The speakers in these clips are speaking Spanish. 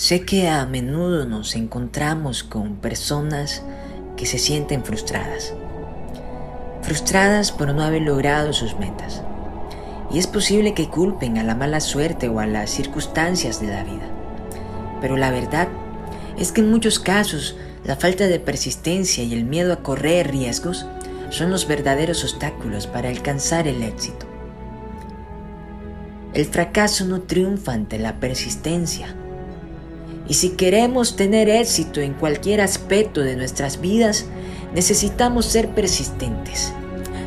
Sé que a menudo nos encontramos con personas que se sienten frustradas. Frustradas por no haber logrado sus metas. Y es posible que culpen a la mala suerte o a las circunstancias de la vida. Pero la verdad es que en muchos casos la falta de persistencia y el miedo a correr riesgos son los verdaderos obstáculos para alcanzar el éxito. El fracaso no triunfa ante la persistencia, y si queremos tener éxito en cualquier aspecto de nuestras vidas, necesitamos ser persistentes.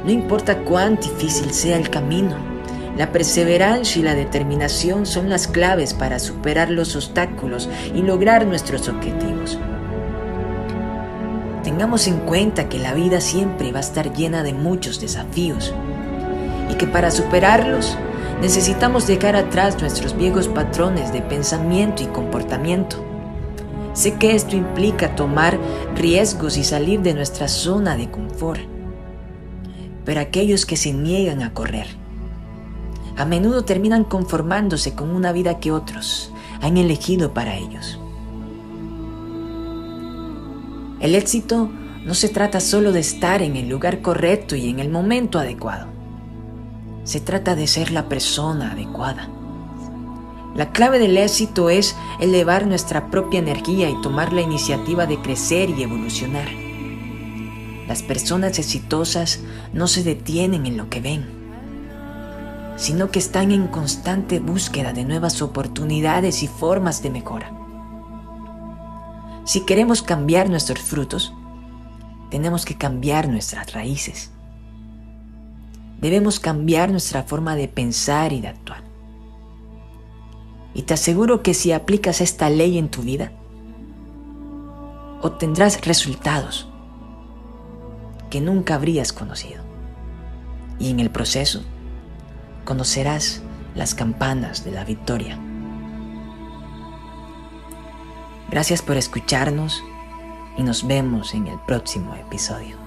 No importa cuán difícil sea el camino, la perseverancia y la determinación son las claves para superar los obstáculos y lograr nuestros objetivos. Tengamos en cuenta que la vida siempre va a estar llena de muchos desafíos y que para superarlos Necesitamos dejar atrás nuestros viejos patrones de pensamiento y comportamiento. Sé que esto implica tomar riesgos y salir de nuestra zona de confort. Pero aquellos que se niegan a correr, a menudo terminan conformándose con una vida que otros han elegido para ellos. El éxito no se trata solo de estar en el lugar correcto y en el momento adecuado. Se trata de ser la persona adecuada. La clave del éxito es elevar nuestra propia energía y tomar la iniciativa de crecer y evolucionar. Las personas exitosas no se detienen en lo que ven, sino que están en constante búsqueda de nuevas oportunidades y formas de mejora. Si queremos cambiar nuestros frutos, tenemos que cambiar nuestras raíces. Debemos cambiar nuestra forma de pensar y de actuar. Y te aseguro que si aplicas esta ley en tu vida, obtendrás resultados que nunca habrías conocido. Y en el proceso conocerás las campanas de la victoria. Gracias por escucharnos y nos vemos en el próximo episodio.